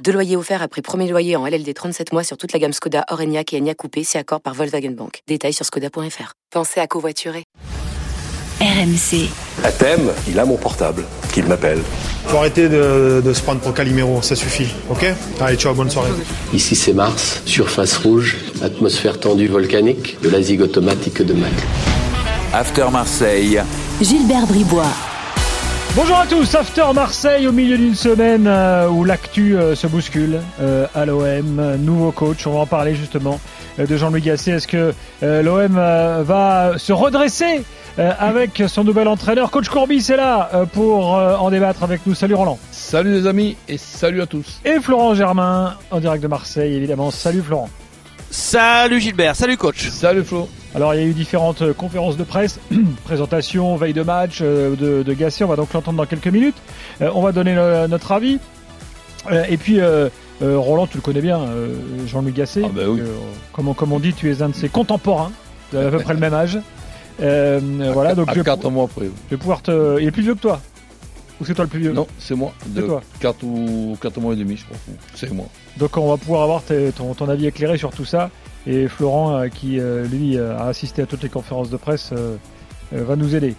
Deux loyers offerts après premier loyer en LLD 37 mois sur toute la gamme Skoda, Orenia et Enya Coupé, c'est accord par Volkswagen Bank. Détails sur skoda.fr. Pensez à covoiturer. RMC. À thème, il a mon portable, qu'il m'appelle. Faut arrêter de, de se prendre pour Calimero, ça suffit, ok? Allez, ciao, bonne soirée. Ici c'est Mars, surface rouge, atmosphère tendue volcanique, de la zig automatique de Mac. After Marseille. Gilbert Bribois. Bonjour à tous, After Marseille au milieu d'une semaine euh, où l'actu euh, se bouscule euh, à l'OM, nouveau coach, on va en parler justement de Jean-Louis Gasset. Est-ce que l'OM va se redresser avec son nouvel entraîneur? Coach Courbis est là pour en débattre avec nous. Salut Roland. Salut les amis et salut à tous. Et Florent Germain en direct de Marseille évidemment. Salut Florent. Salut Gilbert, salut coach. Salut Flo. Alors il y a eu différentes euh, conférences de presse, présentation, veille de match euh, de, de Gasset, on va donc l'entendre dans quelques minutes. Euh, on va donner le- notre avis. Euh, et puis Roland, tu le connais bien, euh, Jean-Louis Gasset. Ah bah oui. Euh, comme, on, comme on dit, tu es un de ses contemporains, de à peu près le même âge. Euh, voilà, donc à je vais, 4 mois après. je vais pouvoir te... Il est plus vieux que toi Ou c'est toi le plus vieux Non, c'est moi. De toi. 4 ou 4 mois et demi, je crois. C'est moi. Donc on va pouvoir avoir ton, ton avis éclairé sur tout ça. Et Florent, euh, qui euh, lui euh, a assisté à toutes les conférences de presse, va nous aider.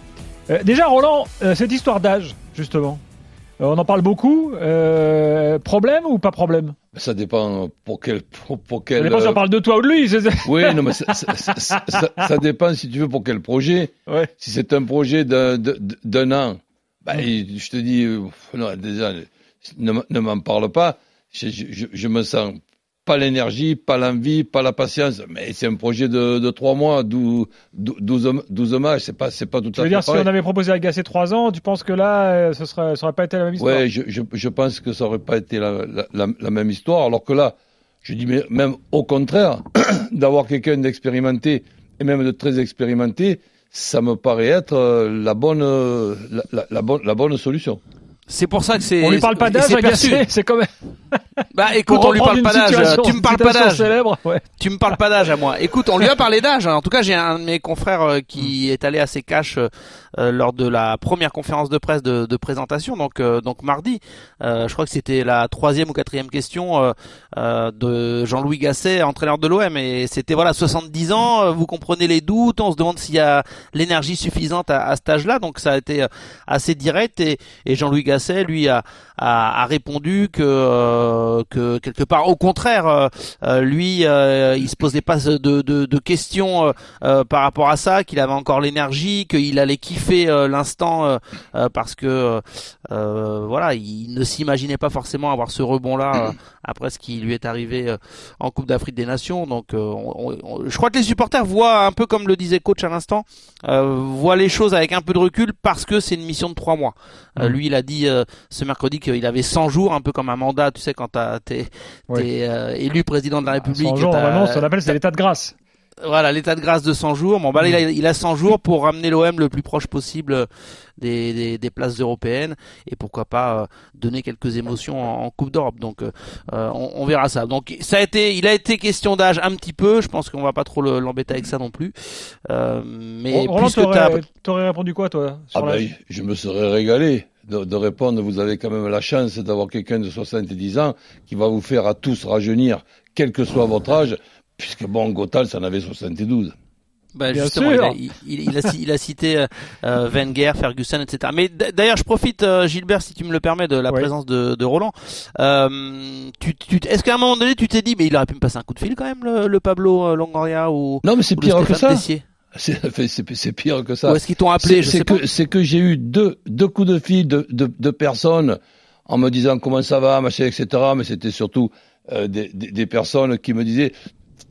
Déjà, Roland, cette histoire d'âge, justement, on en parle beaucoup. Euh, problème ou pas problème? Ça dépend pour quel. Pour, pour Ça quel dépend si on parle de toi ou de lui. Oui, non, mais ça, dépend si tu veux pour quel projet. Ouais. Si c'est un projet d'un an, bah, Mm. je te dis, euh, non, déjà, ne, m'en parle pas. Je, je, me sens pas l'énergie, pas l'envie, pas la patience. Mais c'est un projet de, de 3 mois, 12, 12, 12 matchs. C'est pas, c'est pas tout Tu à veux fait dire, si on avait proposé à Gasset 3 ans, tu penses que là, euh, ce serait, ça aurait pas été la même histoire? Ouais, je, je, je pense que ça aurait pas été la, la, la, la même histoire. Alors que là, je dis mais même au contraire, d'avoir quelqu'un d'expérimenté et même de très expérimenté, ça me paraît être euh, la bonne, euh, la, la, la bonne, la bonne solution. C'est pour ça que c'est. On lui parle pas d'âge c'est à Bah écoute, on lui parle pas d'âge. Tu me parles pas d'âge. ouais. Tu me parles pas d'âge à moi. Écoute, on lui a parlé d'âge. hein. En tout cas, j'ai un de mes confrères euh, qui est allé à ses caches euh, euh, lors de la première conférence de presse de, de présentation, donc euh, donc mardi. Euh, je crois que c'était la troisième ou quatrième question de Jean-Louis Gasset, entraîneur de l'OM, et c'était voilà 70 ans. Vous comprenez les doutes. On se demande s'il y a l'énergie suffisante à, à cet âge-là. Donc ça a été assez direct et, et Jean-Louis Gasset, lui, a, a, a répondu que euh, que quelque part, au contraire, euh, euh, lui, euh, il se posait pas de, de, de questions euh, euh, par rapport à ça, qu'il avait encore l'énergie, qu'il allait kiffer euh, l'instant euh, euh, parce que euh, euh, voilà, il ne s'imaginait pas forcément avoir ce rebond-là euh, après ce qui lui est arrivé euh, en Coupe d'Afrique des Nations. Donc, euh, on- on- je crois que les supporters voient un peu comme le disait coach à l'instant, euh, voient les choses avec un peu de recul parce que c'est une mission de trois mois. Euh, Mhm. lui, il a dit euh, ce mercredi qu'il avait 100 jours, un peu comme un mandat, tu sais, quand t'as- t'es Ouais. t'es, euh, élu président de la République. 100 jours, normalement, ça l'appelle, c'est l'état de grâce. voilà, l'état de grâce de 100 jours. Bon, bah, là, il, a, il a 100 jours pour ramener l'OM le plus proche possible des, des, des places européennes et pourquoi pas euh, donner quelques émotions en, en Coupe d'Europe. Donc, euh, on, on verra ça. Donc, ça a été, il a été question d'âge un petit peu. Je pense qu'on va pas trop le- l'embêter avec ça non plus. Euh, mais Roland, puisque t'as, t'aurais t'aurais répondu quoi, toi Ah sur ben, l'âge je me serais régalé de, de répondre. Vous avez quand même la chance d'avoir quelqu'un de 70 ans qui va vous faire à tous rajeunir, quel que soit votre âge, puisque bon, Gothal, ça en avait 72. Bah, Bien justement, sûr. il a, il, il a, ci- il a cité euh, euh, Wenger, Ferguson, etc. Mais d'ailleurs, je profite, euh, Gilbert, si tu me le permets, de la Oui. présence de, de Roland. Euh, tu, tu, Est-ce qu'à un moment donné, tu t'es dit, mais il aurait pu me passer un coup de fil quand même, le, le Pablo Longoria ou, Non, mais c'est pire que ça. Tessier? C'est pire que ça. Ou est-ce qu'ils t'ont appelé C'est que, j'ai eu deux, deux coups de fil de, de, de personnes en me disant comment ça va, machin, etc. Mais c'était surtout euh, des, des, des personnes qui me disaient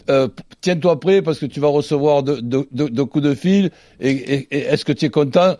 euh, tiens-toi prêt parce que tu vas recevoir de, de, coups de fil et, et- et est-ce que tu es content?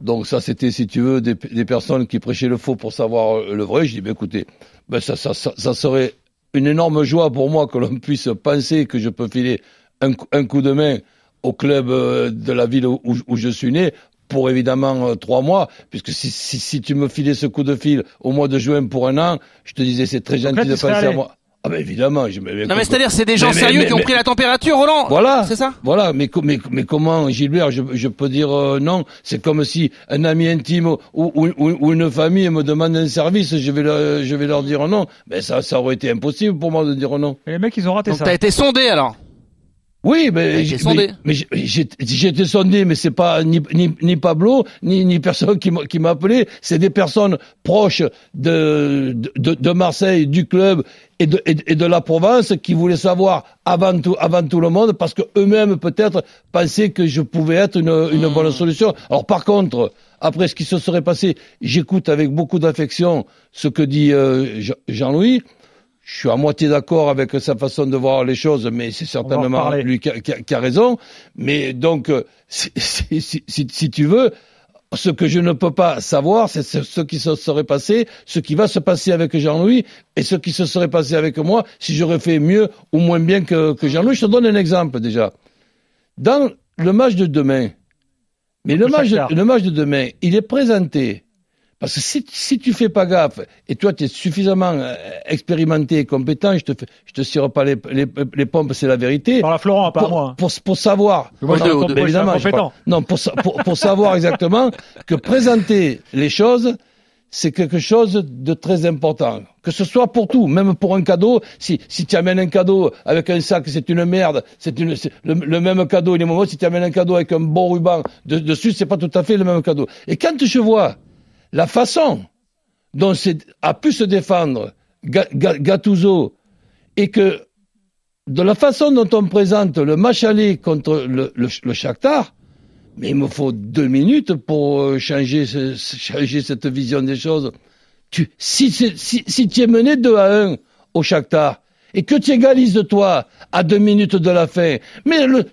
Donc ça, c'était, si tu veux, des, des personnes qui prêchaient le faux pour savoir euh, le vrai. Je dis, ben, écoutez, ben, ça, ça, ça, ça serait une énorme joie pour moi que l'on puisse penser que je peux filer un, un coup de main au club euh, de la ville où, où je suis né pour évidemment euh, trois mois, puisque si, si, si, tu me filais ce coup de fil au mois de juin pour un an, je te disais c'est très gentil de penser à moi. Ah ben évidemment. Je, mais, non mais c'est-à-dire c'est des gens sérieux qui ont pris la température, Roland. Voilà. C'est ça? Voilà. Mais, mais, mais comment, Gilbert, je, je peux dire euh, non? C'est comme si un ami intime ou, ou, ou, une famille me demande un service, je vais leur, je vais leur dire non. Mais ça, ça aurait été impossible pour moi de dire non. Et les mecs, ils ont raté Donc ça. T'as été sondé alors? Oui, mais j'ai sondé. Mais, mais j'ai été sondé, mais c'est pas ni, ni, ni, Pablo, ni, ni personne qui m'a appelé. C'est des personnes proches de, de, de, Marseille, du club et de, et, de la province qui voulaient savoir avant tout, avant tout le monde parce que eux-mêmes peut-être pensaient que je pouvais être une, une bonne solution. Alors par contre, après ce qui se serait passé, j'écoute avec beaucoup d'affection ce que dit euh, Jean-Louis je suis à moitié d'accord avec sa façon de voir les choses, mais c'est certainement lui qui a, qui, a, raison. Mais donc, euh, si, si, si, si, tu veux, ce que je ne peux pas savoir, c'est ce qui se serait passé, ce qui va se passer avec Jean-Louis et ce qui se serait passé avec moi si j'aurais fait mieux ou moins bien que, que Jean-Louis. Je te donne un exemple déjà. Dans le match de demain, mais le match, le match de demain, il est présenté parce que si, si tu fais pas gaffe, et toi tu es suffisamment euh, expérimenté et compétent, je te fais, je te pas les, les, les pompes, c'est la vérité. Par la Florent, pas pour, moi. Pour, pour savoir. Moi, non, de, évidemment, non, pour, pour, pour savoir exactement que présenter les choses, c'est quelque chose de très important. Que ce soit pour tout, même pour un cadeau. Si, si tu amènes un cadeau avec un sac, c'est une merde. C'est une, le, le, même cadeau. Il est moment, si tu amènes un cadeau avec un bon ruban de, dessus, c'est pas tout à fait le même cadeau. Et quand je vois la façon dont a pu se défendre Gattuso et que de la façon dont on présente le match aller contre le, le, Shakhtar, mais il me faut deux minutes pour euh, changer, cette vision des choses. Si tu es mené 2 à 1 au Shakhtar, et que tu égalises de toi à deux minutes de la fin. Mais le,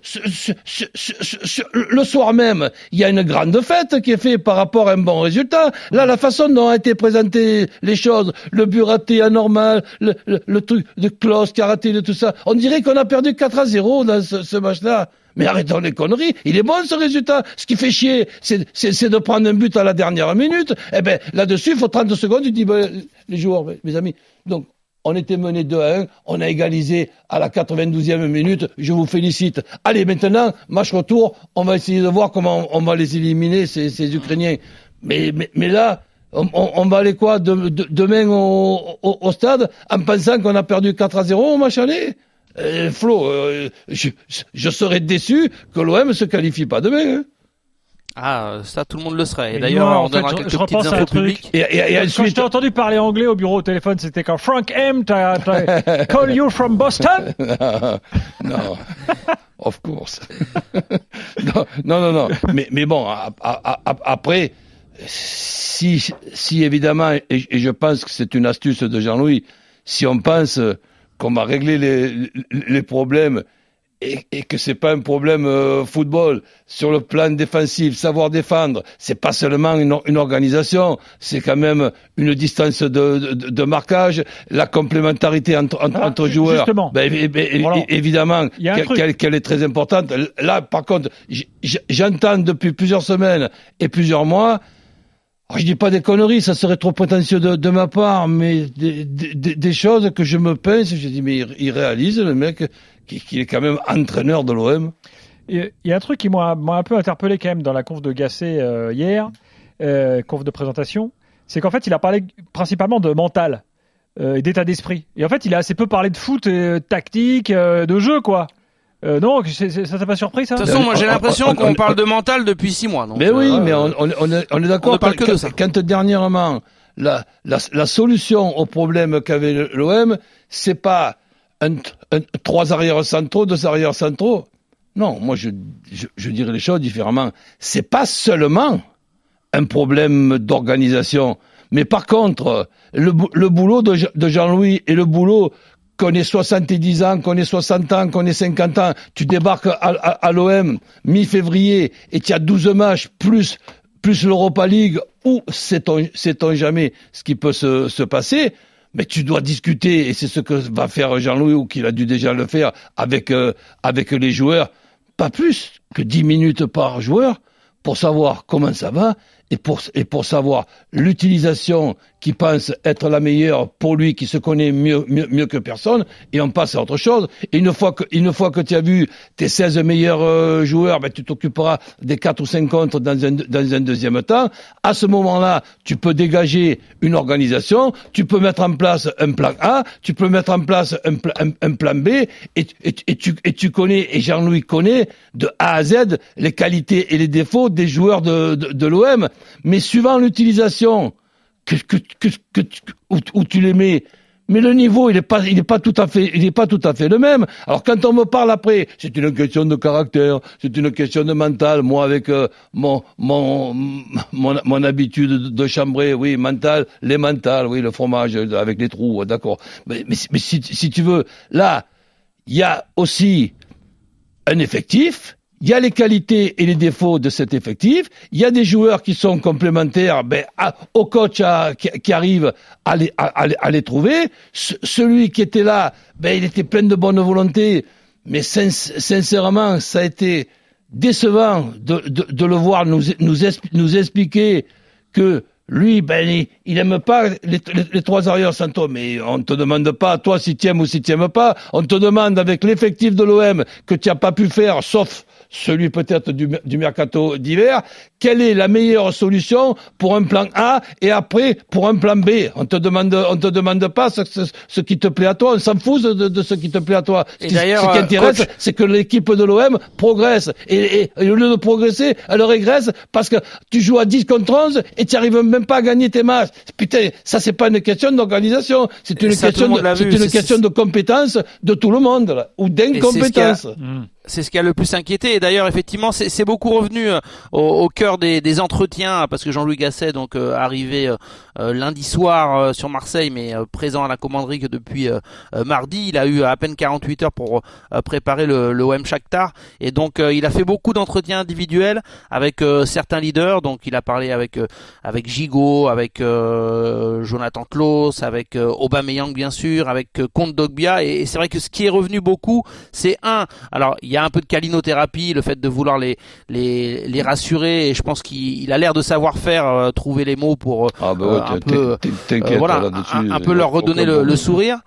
le soir même, il y a une grande fête qui est faite par rapport à un bon résultat. Là, la façon dont ont été présentées les choses, le but raté anormal, le, le, truc de Klaus qui a raté de tout ça, on dirait qu'on a perdu 4 à 0 dans ce, ce match-là. Mais arrêtons les conneries. Il est bon ce résultat. Ce qui fait chier, c'est de prendre un but à la dernière minute. Eh ben là-dessus, il faut 30 secondes. Tu dis, ben, les joueurs, mes amis. Donc, on était mené 2 à 1, on a égalisé à la 92e minute, je vous félicite. Allez, maintenant, match retour, on va essayer de voir comment on va les éliminer, ces, Ukrainiens. Mais, là, on, va aller quoi de, de, demain au, stade en pensant qu'on a perdu 4 à 0 au match aller? Euh, Flo, euh, je, je, serais déçu que l'OM se qualifie pas demain. Hein ah, ça, tout le monde le serait. Et d'ailleurs, on donnera quelques je petites infos publiques. Et, et, et ensuite... Quand je t'ai entendu parler anglais au bureau au téléphone, c'était quand Frank M. call you from Boston? non, of course. non, non, non, Mais, mais bon, après, si, si évidemment, et, je pense que c'est une astuce de Jean-Louis, si on pense qu'on va régler les, les problèmes et, et que c'est pas un problème euh, football sur le plan défensif, savoir défendre, c'est pas seulement une, une organisation, c'est quand même une distance de, de, de, marquage, la complémentarité entre, entre, ah, entre joueurs, ben, évidemment qu'elle est très importante. Là, par contre, j'entends depuis plusieurs semaines et plusieurs mois. Je dis pas des conneries, ça serait trop prétentieux de, de ma part, mais des, des, des, choses que je me pince, je dis mais il, il réalise le mec qui, est quand même entraîneur de l'OM. Il y a un truc qui m'a un peu interpellé quand même dans la conf de Gasset euh, hier, euh, conf de présentation, c'est qu'en fait il a parlé principalement de mental euh, et d'état d'esprit. Et en fait il a assez peu parlé de foot, et, tactique, de jeu quoi. Euh, non, ça t'a pas surpris ça De toute façon, moi j'ai l'impression qu'on parle de mental depuis six mois. mais oui, mais on, on, on est, on est d'accord. Quand, quand, dernièrement, la, la, la solution au problème qu'avait l'OM, c'est pas un, trois arrières centraux, deux arrières centraux. Non, moi je, je, dirais les choses différemment. C'est pas seulement un problème d'organisation, mais par contre, le, le boulot de, Jean-Louis et le boulot qu'on ait 70 ans, qu'on ait 60 ans, qu'on ait 50 ans, tu débarques à, à, l'OM mi-février et tu as 12 matchs plus plus l'Europa League, ou sait-on jamais ce qui peut se, se passer, mais tu dois discuter, et c'est ce que va faire Jean-Louis, ou qu'il a dû déjà le faire, avec, euh, avec les joueurs, pas plus que 10 minutes par joueur pour savoir comment ça va et pour, et pour savoir l'utilisation qui pense être la meilleure pour lui, qui se connaît mieux, mieux, mieux que personne, et on passe à autre chose. Et une fois que, une fois que tu as vu tes 16 meilleurs euh, joueurs, ben, tu t'occuperas des 4 ou 5 contre dans un, dans un deuxième temps. À ce moment-là, tu peux dégager une organisation, tu peux mettre en place un plan A, tu peux mettre en place un, un, plan B, et, et, et, tu, et tu connais, et Jean-Louis connaît, de A à Z, les qualités et les défauts des joueurs de, de, l'OM. Mais suivant l'utilisation, où, tu les mets, mais le niveau, il n'est pas, il est pas tout à fait, il est pas tout à fait le même. Alors quand on me parle après, c'est une question de caractère, c'est une question de mental. Moi, avec euh, mon, mon, mon, mon, habitude de, chambrer, oui, mental, les mentales, oui, le fromage avec les trous, d'accord. Mais, mais, si tu veux, là, il y a aussi un effectif il y a les qualités et les défauts de cet effectif. Il y a des joueurs qui sont complémentaires ben, au coach qui, arrive à les, trouver. Celui qui était là, ben, il était plein de bonne volonté, mais sin sincèrement, ça a été décevant de, le voir nous, nous, expli nous expliquer que lui, ben, il, il aime pas les, trois arrières Santo, mais on te demande pas, toi, si tu aimes ou si tu aimes pas, on te demande avec l'effectif de l'OM que tu n'as pas pu faire, sauf celui peut-être du, du mercato d'hiver, quelle est la meilleure solution pour un plan A et après pour un plan B? On te demande, on te demande pas ce, ce, ce qui te plaît à toi, on s'en fout de, de, ce qui te plaît à toi. Et ce, qui, ce qui intéresse, coach... c'est que l'équipe de l'OM progresse et, et, et, au lieu de progresser, elle régresse parce que tu joues à 10 contre 11 et tu arrives même pas à gagner tes matchs. Putain, ça c'est pas une question d'organisation, c'est une, question de, c'est une question de compétence de tout le monde là, ou d'incompétence c'est ce qui a le plus inquiété. D'ailleurs, effectivement, c'est beaucoup revenu euh, au, cœur des, entretiens parce que Jean-Louis Gasset, donc euh, arrivé euh, lundi soir sur Marseille, mais présent à la commanderie que depuis mardi, il a eu à peine 48 heures pour préparer le, OM Shakhtar. Et donc, il a fait beaucoup d'entretiens individuels avec certains leaders. Donc, il a parlé avec avec Gigot, avec Jonathan Klaus, avec Aubameyang bien sûr, avec Comte Dogbia. Et, et c'est vrai que ce qui est revenu beaucoup, c'est un. Alors, il y a un peu de calinothérapie, le fait de vouloir les les, les rassurer et je pense qu'il a l'air de savoir faire euh, trouver les mots pour euh, ah bah ouais, un peu euh, voilà un, un, peu leur redonner le, le sourire.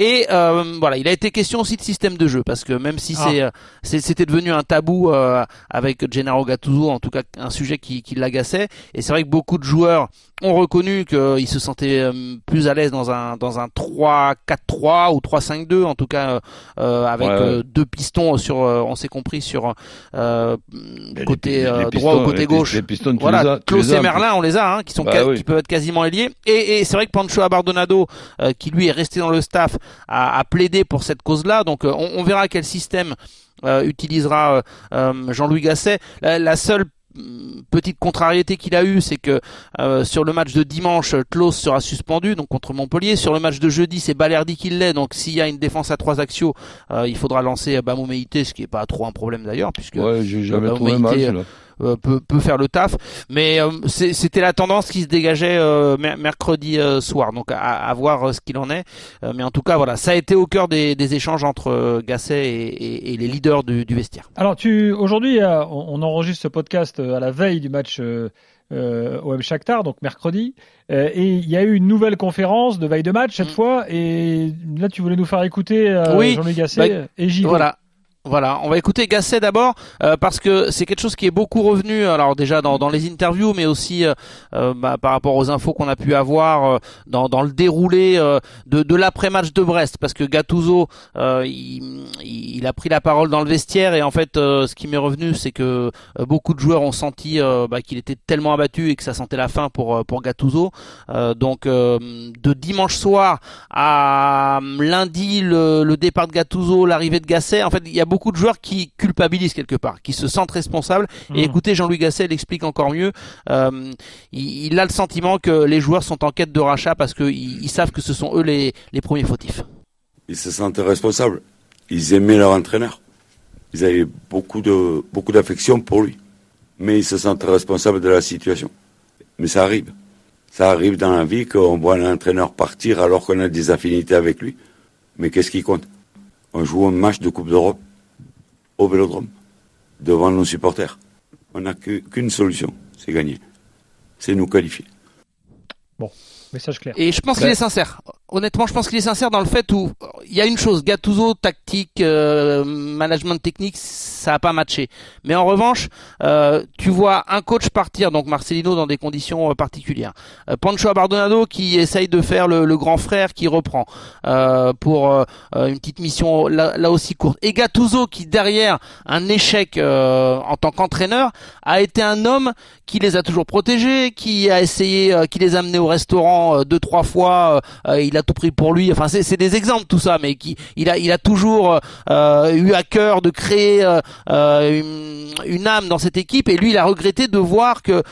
Et euh, voilà, il a été question aussi de système de jeu parce que même si ah. c'est c'était devenu un tabou euh, avec Gennaro Gattuso, en tout cas un sujet qui, qui l'agaçait. Et c'est vrai que beaucoup de joueurs ont reconnu qu'ils se sentaient euh, plus à l'aise dans un dans un 3-4-3 ou 3-5-2 en tout cas euh, avec ouais, ouais. deux pistons sur on s'est compris sur côté les, les droit ou côté gauche. Les, pistons, voilà, Klaus et Merlin on les a hein, qui sont bah, oui. qui peuvent être quasiment ailiers et, et c'est vrai que Pancho Abardonado qui lui est resté dans le staff à, à plaider pour cette cause-là. Donc on, on, verra quel système euh, utilisera euh, Jean-Louis Gasset. La, la, seule petite contrariété qu'il a eu, c'est que euh, sur le match de dimanche, Klaus sera suspendu, donc contre Montpellier. Sur le match de jeudi, c'est Balerdi qui l'est, donc s'il y a une défense à trois axiaux, euh, il faudra lancer Bamou Meïté, ce qui est pas trop un problème d'ailleurs, puisque ouais, j'ai jamais trouvé match, là. Euh, peut, peut, faire le taf. Mais euh, c'était la tendance qui se dégageait euh, mercredi soir. Donc à, à voir ce qu'il en est. mais en tout cas, voilà, ça a été au cœur des, des échanges entre Gasset et, et, et, les leaders du, du vestiaire. Alors tu aujourd'hui, on, enregistre ce podcast à la veille du match. Euh, OM Shakhtar, donc mercredi. Euh, et il y a eu une nouvelle conférence de veille de match cette mmh. fois. Et là, tu voulais nous faire écouter euh, oui, Jean-Luc Gasset bah, et Gilles. Voilà. Voilà, on va écouter Gasset d'abord euh, parce que c'est quelque chose qui est beaucoup revenu. Alors déjà dans, dans les interviews, mais aussi euh, euh bah, par rapport aux infos qu'on a pu avoir dans, dans, le déroulé de, de l'après-match de Brest, parce que Gattuso il, il, a pris la parole dans le vestiaire et en fait ce qui m'est revenu, c'est que beaucoup de joueurs ont senti bah, qu'il était tellement abattu et que ça sentait la fin pour pour Gattuso. donc de dimanche soir à lundi le, le départ de Gattuso, l'arrivée de Gasset, en fait il y a beaucoup beaucoup de joueurs qui culpabilisent quelque part, qui se sentent responsables. Mmh. Et écoutez, Jean-Louis Gasset l'explique encore mieux. Euh, il, il, a le sentiment que les joueurs sont en quête de rachat parce qu'ils ils savent que ce sont eux les, les premiers fautifs. Ils se sentaient responsables. Ils aimaient leur entraîneur. Ils avaient beaucoup de beaucoup d'affection pour lui. Mais ils se sentent responsables de la situation. Mais ça arrive. Ça arrive dans la vie qu'on voit l'entraîneur partir alors qu'on a des affinités avec lui. Mais qu'est-ce qui compte? On joue un match de Coupe d'Europe au Vélodrome. devant nos supporters. On n'a qu'une solution, c'est gagner. C'est nous qualifier. Bon, message clair. Et je pense qu'il Ben- est sincère. Honnêtement, je pense qu'il est sincère dans le fait où il y a une chose, Gattuso, tactique, euh, management technique, ça a pas matché. Mais en revanche, euh, tu vois un coach partir, donc Marcelino dans des conditions euh, particulières. Euh, Pancho Abardonado qui essaye de faire le, le grand frère qui reprend euh, pour euh, une petite mission là, là aussi courte. Et Gattuso qui derrière un échec en tant qu'entraîneur a été un homme qui les a toujours protégés, qui a essayé, qui les a amenés au restaurant deux trois fois. euh, il a tout pris pour lui. Enfin, c'est des exemples tout ça, mais qui il a il a toujours euh, eu à cœur de créer euh, euh, une, âme dans cette équipe. Et lui, il a regretté de voir que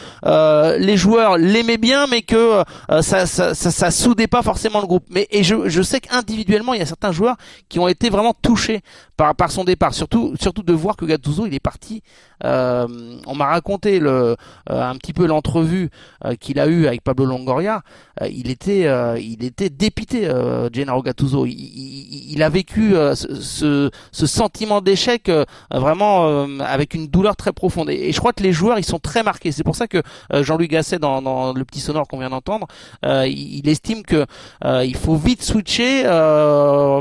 les joueurs l'aimaient bien, mais que ça, ça, ça ça soudait pas forcément le groupe. Mais et je je sais qu'individuellement, il y a certains joueurs qui ont été vraiment touchés par par son départ. Surtout surtout de voir que Gattuso il est parti. Euh, on m'a raconté le euh, un petit peu l'entrevue euh, qu'il a eu avec Pablo Longoria. Il était il était dépité Gennaro Gattuso. Il, il, il a vécu ce, ce, sentiment d'échec vraiment avec une douleur très profonde. Et, et je crois que les joueurs ils sont très marqués. C'est pour ça que Jean-Louis Gasset dans, dans le petit sonore qu'on vient d'entendre, il, il estime que il faut vite switcher,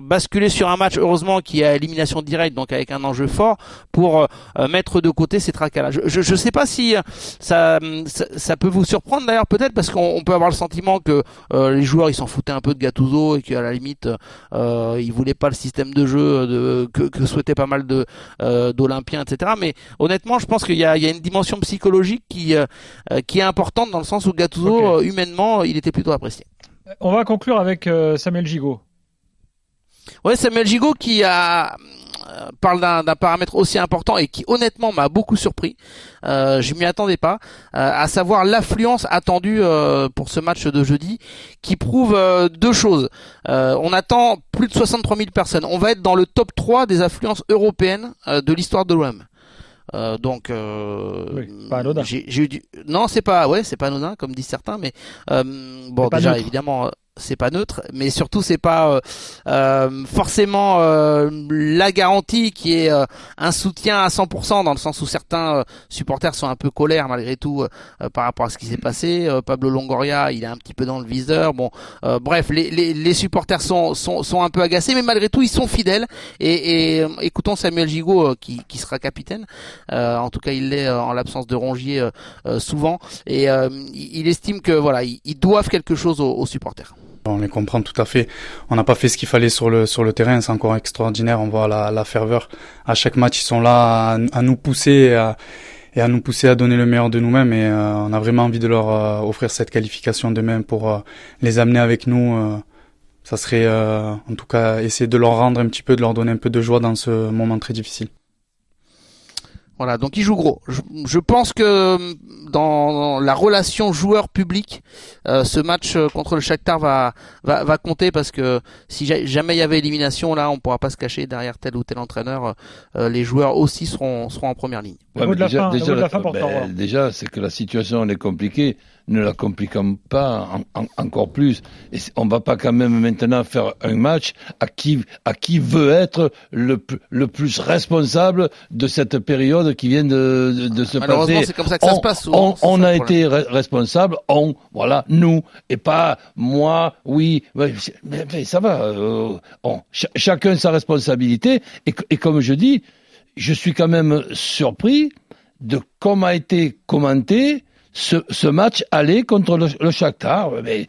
basculer sur un match heureusement qui a élimination directe donc avec un enjeu fort pour mettre de côté ces tracas-là. Je, je sais pas si euh, ça, ça, ça peut vous surprendre d'ailleurs peut-être parce qu'on on peut avoir le sentiment que euh, les joueurs ils s'en foutaient un peu de Gattuso et qu'à la limite euh, ils voulaient pas le système de jeu de, que, que souhaitaient pas mal de euh, d'Olympiens etc. Mais honnêtement je pense qu'il y a, il y a une dimension psychologique qui euh, qui est importante dans le sens où Gattuso humainement il était plutôt apprécié. On va conclure avec Samuel Gigot. Ouais, Samuel Gigot qui a euh, parle d'un d'un paramètre aussi important et qui honnêtement m'a beaucoup surpris. Euh, je m'y attendais pas, euh, à savoir l'affluence attendue euh, pour ce match de jeudi, qui prouve euh, deux choses. Euh, on attend plus de 63 000 personnes. On va être dans le top 3 des affluences européennes euh, de l'histoire de l'OM. Euh, donc, euh, Oui, pas anodin. j'ai j'ai eu du... non, c'est pas, ouais, c'est pas anodin comme disent certains, mais euh, bon, déjà évidemment, euh, c'est pas neutre, mais surtout c'est pas euh, euh, forcément euh, la garantie qui est euh, un soutien à 100% dans le sens où certains euh, supporters sont un peu colères malgré tout euh, par rapport à ce qui s'est passé. Pablo Longoria, il est un petit peu dans le viseur. Bon, bref, les, les, les supporters sont, sont sont un peu agacés, mais malgré tout ils sont fidèles. Et, et écoutons Samuel Gigot qui qui sera capitaine. En tout cas, il l'est en l'absence de Rongier souvent, et il estime que voilà, ils, ils doivent quelque chose aux, aux supporters. On les comprend tout à fait. On n'a pas fait ce qu'il fallait sur le sur le terrain. C'est encore extraordinaire. On voit la, la ferveur. À chaque match, ils sont là à, nous pousser et à, et à nous pousser à donner le meilleur de nous-mêmes. Et euh, on a vraiment envie de leur euh, offrir cette qualification demain pour euh, les amener avec nous. ça serait, en tout cas, essayer de leur rendre un petit peu, de leur donner un peu de joie dans ce moment très difficile. Voilà, donc il joue gros. Je, je pense que euh, dans la relation joueur-public, euh, ce match euh, contre le Shakhtar va, va va compter parce que si ja- jamais il y avait élimination, là, on pourra pas se cacher derrière tel ou tel entraîneur. Euh, les joueurs aussi seront seront en première ligne. Toi, Roland. déjà, c'est que la situation elle est compliquée. Ne la compliquons pas en- en- encore plus. Et on va pas quand même maintenant faire un match à qui à qui veut être le le plus responsable de cette période qui vient de de, de se Malheureusement, passer. c'est comme ça que ça on, se passe souvent, On, on a été re- responsable. On voilà nous et pas moi. Oui, mais, mais ça va. euh, on- ch- chacun sa responsabilité. Et, et comme je dis, je suis quand même surpris de comment a été commenté ce, ce match aller contre le, le Shakhtar. Mais,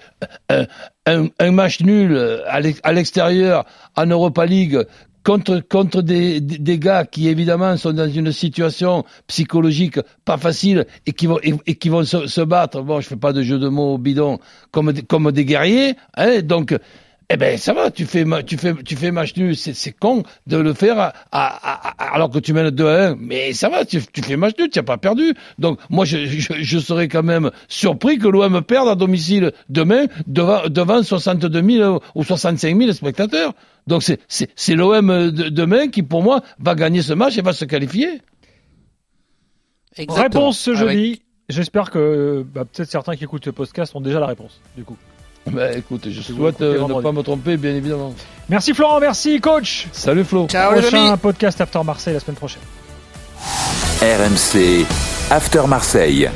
euh, un, un match nul à l'ex- à l'extérieur en Europa League contre contre des, des gars qui évidemment sont dans une situation psychologique pas facile et qui vont et, et qui vont se, se battre. Bon, je fais pas de jeu de mots bidon comme comme des guerriers. Hein, donc eh ben ça va, tu fais ma- tu fais tu fais match nul, c'est c'est con de le faire à, à- à- alors que tu mènes 2 à 1, mais ça va, tu, tu fais match nul, tu n'as pas perdu. Donc moi je, je, je serais quand même surpris que l'OM perde à domicile demain devant devant 62 000 ou 65 000 spectateurs. Donc c'est c'est c'est l'OM de demain qui pour moi va gagner ce match et va se qualifier. Exactement. Réponse ce Avec- jeudi. J'espère que bah, peut-être certains qui écoutent ce podcast ont déjà la réponse, du coup. Ben écoute, je souhaite euh, ne pas me tromper bien évidemment. Merci Florent, merci coach. Salut Flo. Ciao les Prochain amis. podcast After Marseille la semaine prochaine. RMC After Marseille.